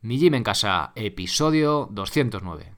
Mi Gym en Casa, episodio 209.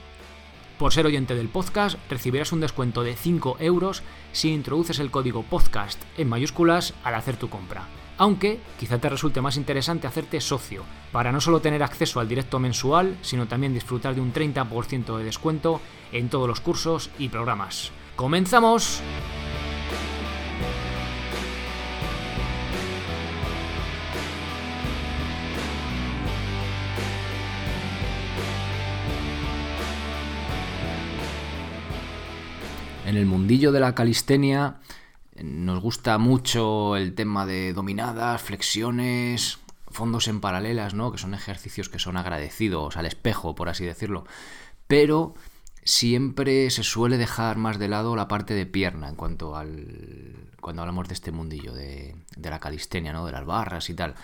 Por ser oyente del podcast, recibirás un descuento de 5 euros si introduces el código podcast en mayúsculas al hacer tu compra. Aunque quizá te resulte más interesante hacerte socio, para no solo tener acceso al directo mensual, sino también disfrutar de un 30% de descuento en todos los cursos y programas. ¡Comenzamos! En el mundillo de la calistenia nos gusta mucho el tema de dominadas, flexiones, fondos en paralelas, ¿no? Que son ejercicios que son agradecidos al espejo, por así decirlo. Pero siempre se suele dejar más de lado la parte de pierna en cuanto al. cuando hablamos de este mundillo de, la calistenia, ¿no? De las barras y tal.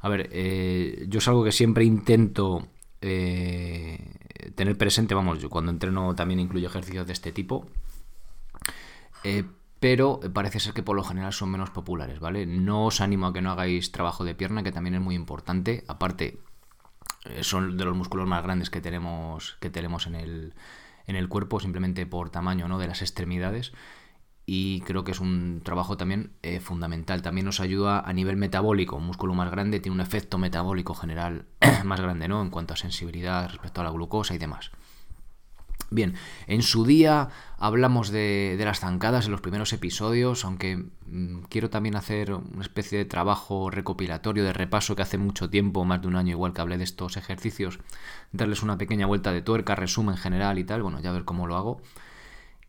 A ver, eh, yo es algo que siempre intento eh, tener presente, vamos, yo cuando entreno también incluyo ejercicios de este tipo eh, pero parece ser que por lo general son menos populares, ¿vale? No os animo a que no hagáis trabajo de pierna, que también es muy importante. Aparte, eh, son de los músculos más grandes que tenemos, que tenemos en, el, en el cuerpo, simplemente por tamaño ¿no? de las extremidades. Y creo que es un trabajo también eh, fundamental. También nos ayuda a nivel metabólico. Un músculo más grande tiene un efecto metabólico general más grande, ¿no? En cuanto a sensibilidad respecto a la glucosa y demás. Bien, en su día hablamos de, las zancadas en los primeros episodios, aunque mm, quiero también hacer una especie de trabajo recopilatorio, de repaso que hace mucho tiempo, más de un año igual que hablé de estos ejercicios, darles una pequeña vuelta de tuerca, resumen general y tal, bueno, ya ver cómo lo hago.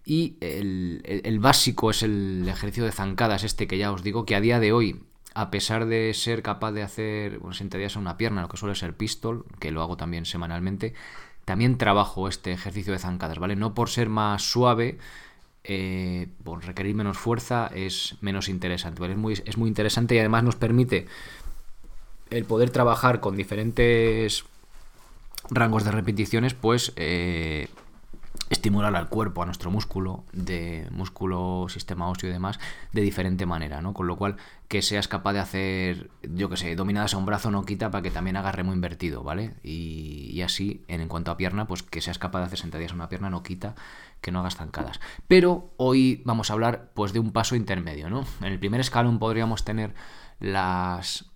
Y el, básico es el ejercicio de zancadas, este que ya os digo, que a día de hoy a pesar de ser capaz de hacer bueno, sentadillas a una pierna, lo que suele ser pistol, que lo hago también semanalmente, también trabajo este ejercicio de zancadas, ¿vale? No por ser más suave, eh, por requerir menos fuerza, es menos interesante, ¿vale? Es muy, es muy interesante y además nos permite el poder trabajar con diferentes rangos de repeticiones, pues eh, estimular al cuerpo, a nuestro músculo, de músculo, sistema óseo y demás, de diferente manera, ¿no? Con lo cual, que seas capaz de hacer, yo que sé, dominadas a un brazo no quita para que también haga remo invertido, ¿vale? Y, así, en, en, cuanto a pierna, pues que seas capaz de hacer sentadillas a una pierna no quita que no hagas zancadas. Pero hoy vamos a hablar, pues, de un paso intermedio, ¿no? En el primer escalón podríamos tener las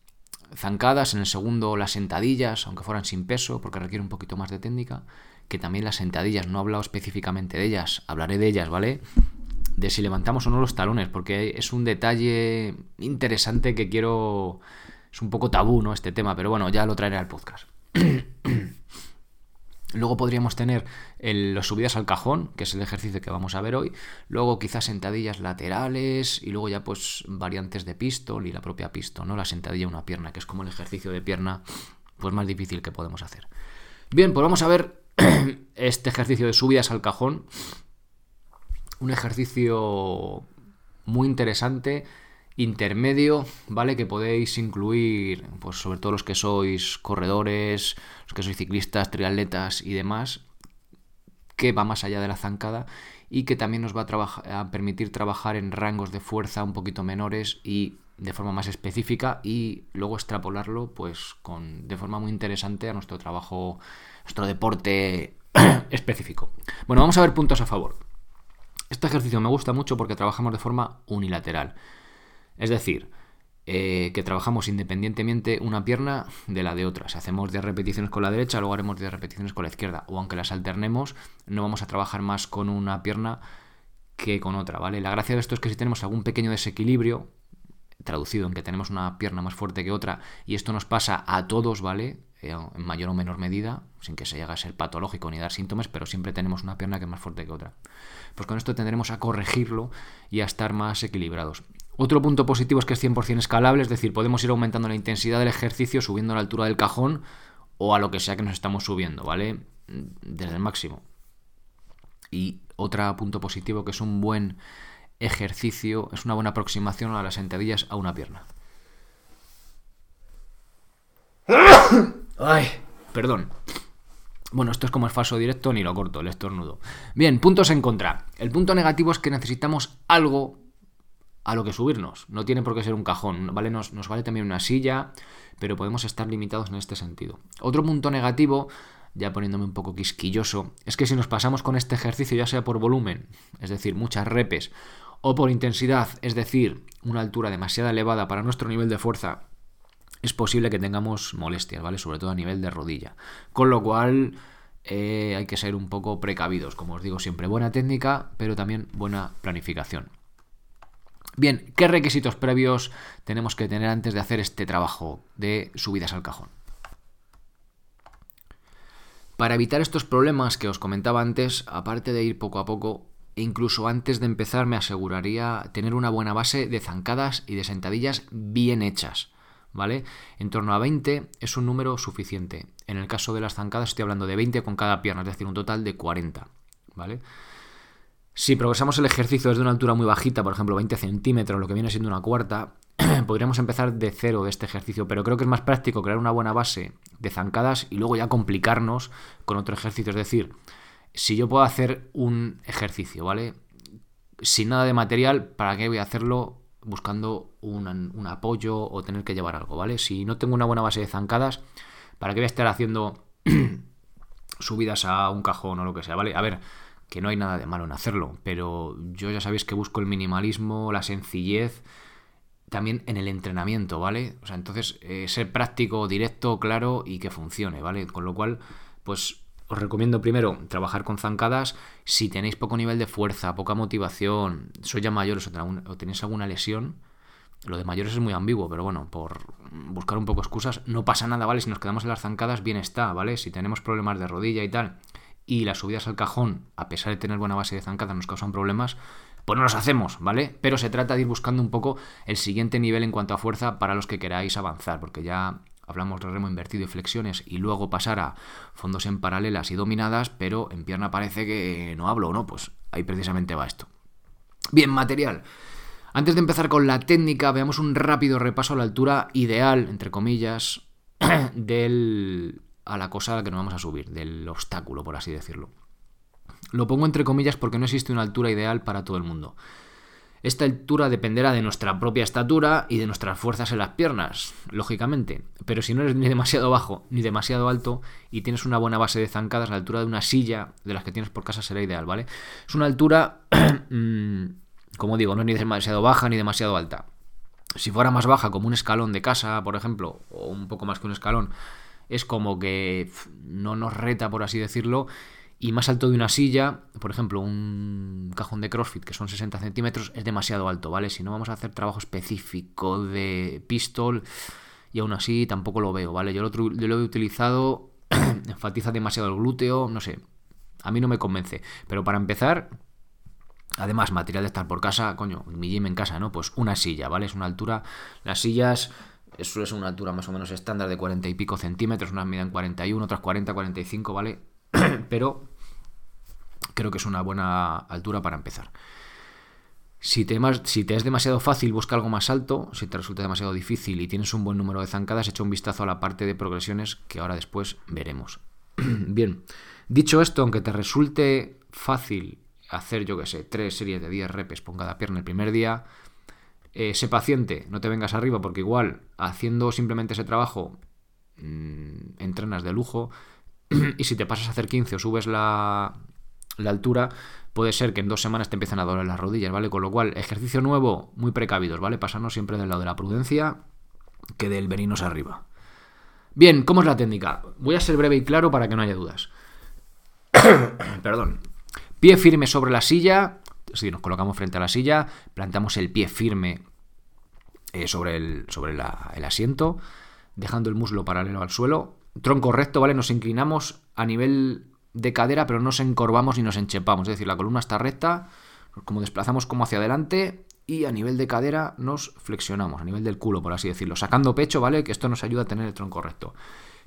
zancadas, en el segundo las sentadillas, aunque fueran sin peso, porque requiere un poquito más de técnica que también las sentadillas, no he hablado específicamente de ellas, hablaré de ellas, ¿vale? De si levantamos o no los talones, porque es un detalle interesante que quiero... Es un poco tabú, ¿no? Este tema, pero bueno, ya lo traeré al podcast. Luego podríamos tener las subidas al cajón, que es el ejercicio que vamos a ver hoy. Luego quizás sentadillas laterales y luego ya pues variantes de pistol y la propia pistol, ¿no? La sentadilla una pierna, que es como el ejercicio de pierna pues más difícil que podemos hacer. Bien, pues vamos a ver este ejercicio de subidas al cajón. Un ejercicio muy interesante, intermedio, ¿vale? Que podéis incluir, pues sobre todo los que sois corredores, los que sois ciclistas, triatletas y demás, que va más allá de la zancada y que también nos va a, a permitir trabajar en rangos de fuerza un poquito menores y de forma más específica y luego extrapolarlo pues con de forma muy interesante a nuestro trabajo nuestro deporte específico. Bueno, vamos a ver puntos a favor. Este ejercicio me gusta mucho porque trabajamos de forma unilateral. Es decir, eh, que trabajamos independientemente una pierna de la de otra. Si hacemos 10 repeticiones con la derecha, luego haremos 10 repeticiones con la izquierda. O aunque las alternemos, no vamos a trabajar más con una pierna que con otra, ¿vale? La gracia de esto es que si tenemos algún pequeño desequilibrio, traducido en que tenemos una pierna más fuerte que otra, y esto nos pasa a todos, ¿vale? Eh, en mayor o menor medida, sin que se llegue a ser patológico ni dar síntomas, pero siempre tenemos una pierna que es más fuerte que otra. Pues con esto tendremos a corregirlo y a estar más equilibrados. Otro punto positivo es que es 100% escalable, es decir, podemos ir aumentando la intensidad del ejercicio subiendo la altura del cajón o a lo que sea que nos estamos subiendo, ¿vale? Desde el máximo. Y otro punto positivo que es un buen ejercicio, es una buena aproximación a las sentadillas a una pierna. Ay, perdón. Bueno, esto es como el falso directo, ni lo corto, el estornudo. Bien, puntos en contra. El punto negativo es que necesitamos algo a lo que subirnos. No tiene por qué ser un cajón, ¿vale? Nos, nos vale también una silla, pero podemos estar limitados en este sentido. Otro punto negativo, ya poniéndome un poco quisquilloso, es que si nos pasamos con este ejercicio, ya sea por volumen, es decir, muchas repes, o por intensidad, es decir, una altura demasiado elevada para nuestro nivel de fuerza, es posible que tengamos molestias, ¿vale? Sobre todo a nivel de rodilla. Con lo cual eh, hay que ser un poco precavidos, como os digo siempre, buena técnica, pero también buena planificación. Bien, ¿qué requisitos previos tenemos que tener antes de hacer este trabajo de subidas al cajón? Para evitar estos problemas que os comentaba antes, aparte de ir poco a poco, incluso antes de empezar me aseguraría tener una buena base de zancadas y de sentadillas bien hechas. ¿vale? En torno a 20 es un número suficiente. En el caso de las zancadas estoy hablando de 20 con cada pierna, es decir, un total de 40, ¿vale? Si progresamos el ejercicio desde una altura muy bajita, por ejemplo 20 centímetros, lo que viene siendo una cuarta, podríamos empezar de cero de este ejercicio, pero creo que es más práctico crear una buena base de zancadas y luego ya complicarnos con otro ejercicio. Es decir, si yo puedo hacer un ejercicio, ¿vale? Sin nada de material, ¿para qué voy a hacerlo buscando un, apoyo o tener que llevar algo, ¿vale? Si no tengo una buena base de zancadas, ¿para qué voy a estar haciendo subidas a un cajón o lo que sea, ¿vale? A ver, que no hay nada de malo en hacerlo, pero yo ya sabéis que busco el minimalismo, la sencillez, también en el entrenamiento, ¿vale? O sea, entonces, eh, ser práctico, directo, claro y que funcione, ¿vale? Con lo cual, pues os recomiendo primero trabajar con zancadas. Si tenéis poco nivel de fuerza, poca motivación, sois ya mayores o tenéis alguna lesión, lo de mayores es muy ambiguo, pero bueno, por buscar un poco excusas, no pasa nada, ¿vale? Si nos quedamos en las zancadas, bien está, ¿vale? Si tenemos problemas de rodilla y tal, y las subidas al cajón, a pesar de tener buena base de zancadas, nos causan problemas, pues no los hacemos, ¿vale? Pero se trata de ir buscando un poco el siguiente nivel en cuanto a fuerza para los que queráis avanzar, porque ya hablamos de remo invertido y flexiones y luego pasar a fondos en paralelas y dominadas, pero en pierna parece que no hablo, ¿no? Pues ahí precisamente va esto. Bien, material. Antes de empezar con la técnica, veamos un rápido repaso a la altura ideal, entre comillas, del a la cosa a la que nos vamos a subir, del obstáculo, por así decirlo. Lo pongo entre comillas porque no existe una altura ideal para todo el mundo. Esta altura dependerá de nuestra propia estatura y de nuestras fuerzas en las piernas, lógicamente. Pero si no eres ni demasiado bajo ni demasiado alto y tienes una buena base de zancadas, la altura de una silla de las que tienes por casa será ideal, ¿vale? Es una altura, mm, como digo, no es ni demasiado baja ni demasiado alta. Si fuera más baja, como un escalón de casa, por ejemplo, o un poco más que un escalón, es como que no nos reta, por así decirlo, y más alto de una silla, por ejemplo, un cajón de CrossFit que son 60 centímetros, es demasiado alto, ¿vale? Si no vamos a hacer trabajo específico de pistol, y aún así tampoco lo veo, ¿vale? Yo lo, lo he utilizado, enfatiza demasiado el glúteo, no sé, a mí no me convence. Pero para empezar, además, material de estar por casa, coño, mi gym en casa, ¿no? Pues una silla, ¿vale? Es una altura, las sillas eso es una altura más o menos estándar de 40 y pico centímetros, unas miden 41, otras 40, 45, ¿vale? Pero creo que es una buena altura para empezar. Si te, es demasiado fácil, busca algo más alto. Si te resulta demasiado difícil y tienes un buen número de zancadas, echa un vistazo a la parte de progresiones que ahora después veremos. Bien, dicho esto, aunque te resulte fácil hacer, yo que sé, tres series de 10 repes por cada pierna el primer día, eh, sé paciente, no te vengas arriba, porque igual haciendo simplemente ese trabajo mmm, entrenas de lujo. y si te pasas a hacer 15 o subes la, la altura, puede ser que en dos semanas te empiecen a doler las rodillas, ¿vale? Con lo cual, ejercicio nuevo, muy precavidos, ¿vale? Pasarnos siempre del lado de la prudencia que del venirnos arriba. Bien, ¿cómo es la técnica? Voy a ser breve y claro para que no haya dudas. Perdón. Pie firme sobre la silla. Si nos colocamos frente a la silla, plantamos el pie firme eh, sobre, el, sobre el asiento, dejando el muslo paralelo al suelo. Tronco recto, ¿vale? Nos inclinamos a nivel de cadera, pero no nos encorvamos ni nos enchepamos. Es decir, la columna está recta, como desplazamos como hacia adelante y a nivel de cadera nos flexionamos, a nivel del culo, por así decirlo. Sacando pecho, ¿vale? Que esto nos ayuda a tener el tronco recto.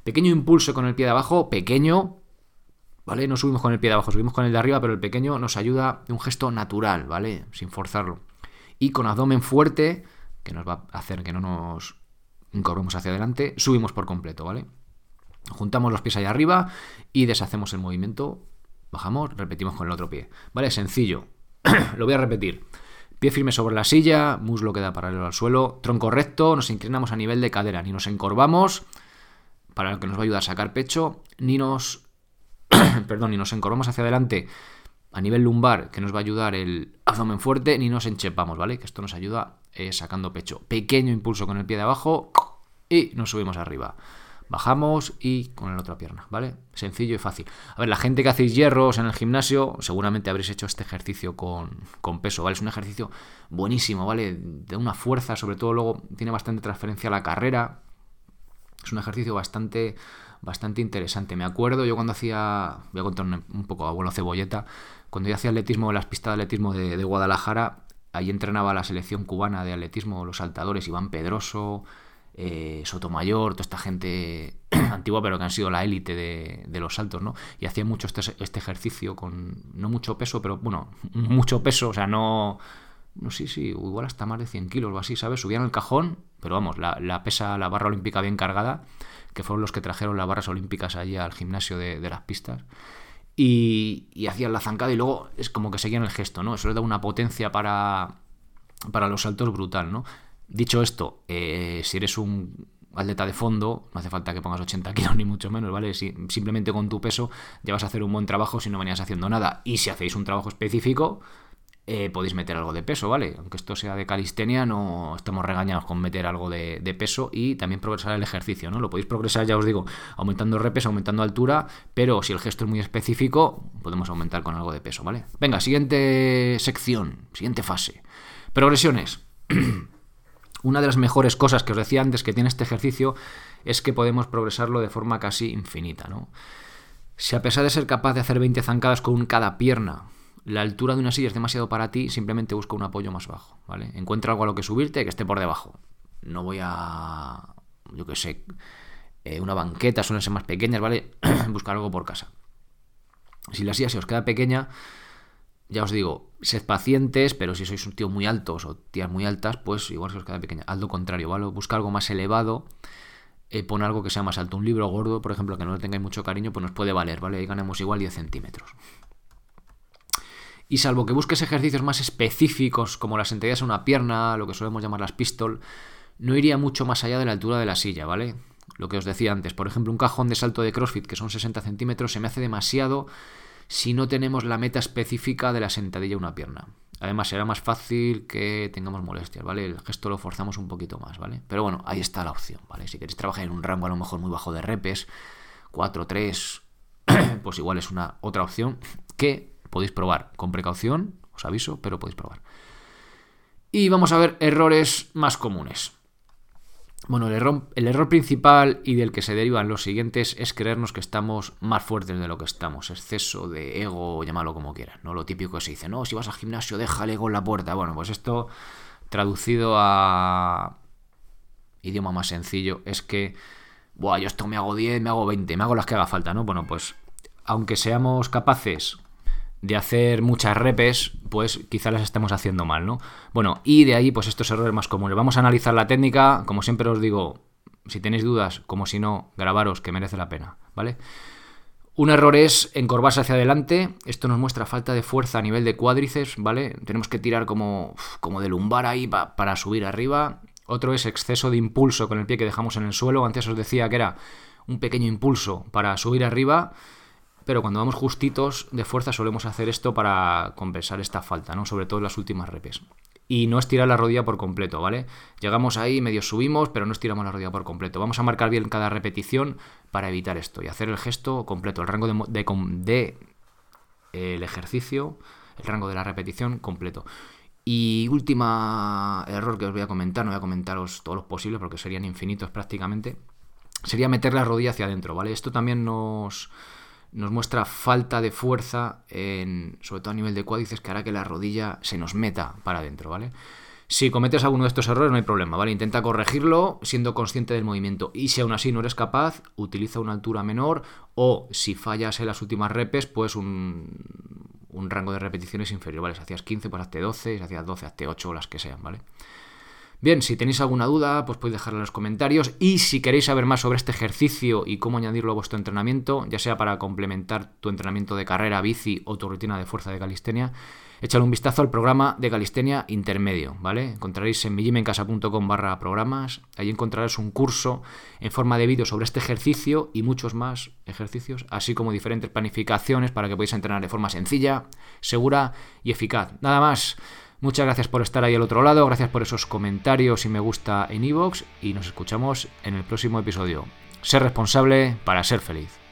Pequeño impulso con el pie de abajo, pequeño, ¿vale? No subimos con el pie de abajo, subimos con el de arriba, pero el pequeño nos ayuda de un gesto natural, ¿vale? Sin forzarlo. Y con abdomen fuerte, que nos va a hacer que no nos incorremos hacia adelante, subimos por completo, ¿vale? Juntamos los pies ahí arriba y deshacemos el movimiento. Bajamos, repetimos con el otro pie. ¿Vale? Sencillo. Lo voy a repetir. Pie firme sobre la silla, muslo queda paralelo al suelo, tronco recto, nos inclinamos a nivel de cadera, ni nos encorvamos, para lo que nos va a ayudar a sacar pecho, ni nos, perdón, ni nos encorvamos hacia adelante a nivel lumbar, que nos va a ayudar el abdomen fuerte, ni nos enchepamos, ¿vale? Que esto nos ayuda eh, sacando pecho. Pequeño impulso con el pie de abajo y nos subimos arriba. Bajamos y con la otra pierna, ¿vale? Sencillo y fácil. A ver, la gente que hacéis hierros en el gimnasio, seguramente habréis hecho este ejercicio con, con peso, ¿vale? Es un ejercicio buenísimo, ¿vale? De una fuerza, sobre todo luego tiene bastante transferencia a la carrera. Es un ejercicio bastante, bastante interesante. Me acuerdo yo cuando hacía, voy a contar un, poco abuelo cebolleta, cuando yo hacía atletismo en las pistas de atletismo de, de Guadalajara, ahí entrenaba la selección cubana de atletismo, los saltadores, Iván Pedroso, eh, Sotomayor, toda esta gente antigua, pero que han sido la élite de, los saltos, ¿no? Y hacían mucho este, este, ejercicio con no mucho peso, pero bueno, mucho peso, o sea, no. No sé sí, igual hasta más de 100 kilos o así, ¿sabes? Subían el cajón, pero vamos, la, pesa, la barra olímpica bien cargada, que fueron los que trajeron las barras olímpicas allí al gimnasio de, las pistas. Y, y, hacían la zancada y luego es como que seguían el gesto, ¿no? Eso les da una potencia para, para los saltos brutal, ¿no? Dicho esto, eh, si eres un atleta de fondo, no hace falta que pongas 80 kilos ni mucho menos, ¿vale? Si, simplemente con tu peso ya vas a hacer un buen trabajo si no venías haciendo nada. Y si hacéis un trabajo específico, eh, podéis meter algo de peso, ¿vale? Aunque esto sea de calistenia, no estamos regañados con meter algo de, peso y también progresar el ejercicio, ¿no? Lo podéis progresar, ya os digo, aumentando repes, aumentando altura, pero si el gesto es muy específico, podemos aumentar con algo de peso, ¿vale? Venga, siguiente sección, siguiente fase. Progresiones. Una de las mejores cosas que os decía antes que tiene este ejercicio es que podemos progresarlo de forma casi infinita. ¿no? Si a pesar de ser capaz de hacer 20 zancadas con cada pierna, la altura de una silla es demasiado para ti, simplemente busca un apoyo más bajo. ¿vale? Encuentra algo a lo que subirte que esté por debajo. No voy a, yo qué sé, eh, una banqueta, suelen ser más pequeñas, ¿vale? Buscar algo por casa. Si la silla se os queda pequeña, ya os digo, sed pacientes, pero si sois un tío muy altos o tías muy altas, pues igual se os queda pequeña. Al lo contrario, ¿vale? Busca algo más elevado, eh, pon algo que sea más alto. Un libro gordo, por ejemplo, que no le tengáis mucho cariño, pues nos puede valer, ¿vale? Ahí ganamos igual 10 centímetros. Y salvo que busques ejercicios más específicos, como las sentadillas a una pierna, lo que solemos llamar las pistol, no iría mucho más allá de la altura de la silla, ¿vale? Lo que os decía antes, por ejemplo, un cajón de salto de CrossFit que son 60 centímetros se me hace demasiado si no tenemos la meta específica de la sentadilla una pierna. Además, será más fácil que tengamos molestias, ¿vale? El gesto lo forzamos un poquito más, ¿vale? Pero bueno, ahí está la opción, ¿vale? Si queréis trabajar en un rango a lo mejor muy bajo de repes, 4, 3, pues igual es una otra opción que podéis probar con precaución, os aviso, pero podéis probar. Y vamos a ver errores más comunes. Bueno, el error, principal y del que se derivan los siguientes es creernos que estamos más fuertes de lo que estamos. Exceso de ego, llámalo como quieras. ¿no? Lo típico que se dice, no, si vas al gimnasio, deja el ego en la puerta. Bueno, pues esto, traducido a idioma más sencillo, es que, Buah, yo esto me hago 10, me hago 20, me hago las que haga falta, ¿no? Bueno, pues aunque seamos capaces de hacer muchas repes, pues quizá las estemos haciendo mal, ¿no? Bueno, y de ahí, pues estos errores más comunes. Vamos a analizar la técnica, como siempre os digo, si tenéis dudas, como si no, grabaros, que merece la pena, ¿vale? Un error es encorvarse hacia adelante, esto nos muestra falta de fuerza a nivel de cuádriceps, ¿vale? Tenemos que tirar como, como de lumbar ahí para subir arriba. Otro es exceso de impulso con el pie que dejamos en el suelo, antes os decía que era un pequeño impulso para subir arriba pero cuando vamos justitos de fuerza solemos hacer esto para compensar esta falta, ¿no? Sobre todo en las últimas repes. Y no estirar la rodilla por completo, ¿vale? Llegamos ahí, medio subimos, pero no estiramos la rodilla por completo. Vamos a marcar bien cada repetición para evitar esto y hacer el gesto completo, el rango de, el ejercicio, el rango de la repetición completo. Y última error que os voy a comentar, no voy a comentaros todos los posibles porque serían infinitos prácticamente, sería meter la rodilla hacia adentro, ¿vale? Esto también nos, nos muestra falta de fuerza, en, sobre todo a nivel de cuádriceps, que hará que la rodilla se nos meta para adentro, ¿vale? Si cometes alguno de estos errores no hay problema, ¿vale? Intenta corregirlo siendo consciente del movimiento. Y si aún así no eres capaz, utiliza una altura menor o si fallas en las últimas repes, pues un, un rango de repeticiones inferior, ¿vale? Si hacías 15, pues hazte 12, si hacías 12, hazte 8 o las que sean, ¿vale? Bien, si tenéis alguna duda, pues podéis dejarla en los comentarios. Y si queréis saber más sobre este ejercicio y cómo añadirlo a vuestro entrenamiento, ya sea para complementar tu entrenamiento de carrera, bici o tu rutina de fuerza de calistenia, échale un vistazo al programa de calistenia intermedio, ¿vale? Encontraréis en millimencasa.com barra programas, ahí encontrarás un curso en forma de vídeo sobre este ejercicio y muchos más ejercicios, así como diferentes planificaciones para que podáis entrenar de forma sencilla, segura y eficaz. Nada más. Muchas gracias por estar ahí al otro lado, gracias por esos comentarios y me gusta en iVoox y nos escuchamos en el próximo episodio. Ser responsable para ser feliz.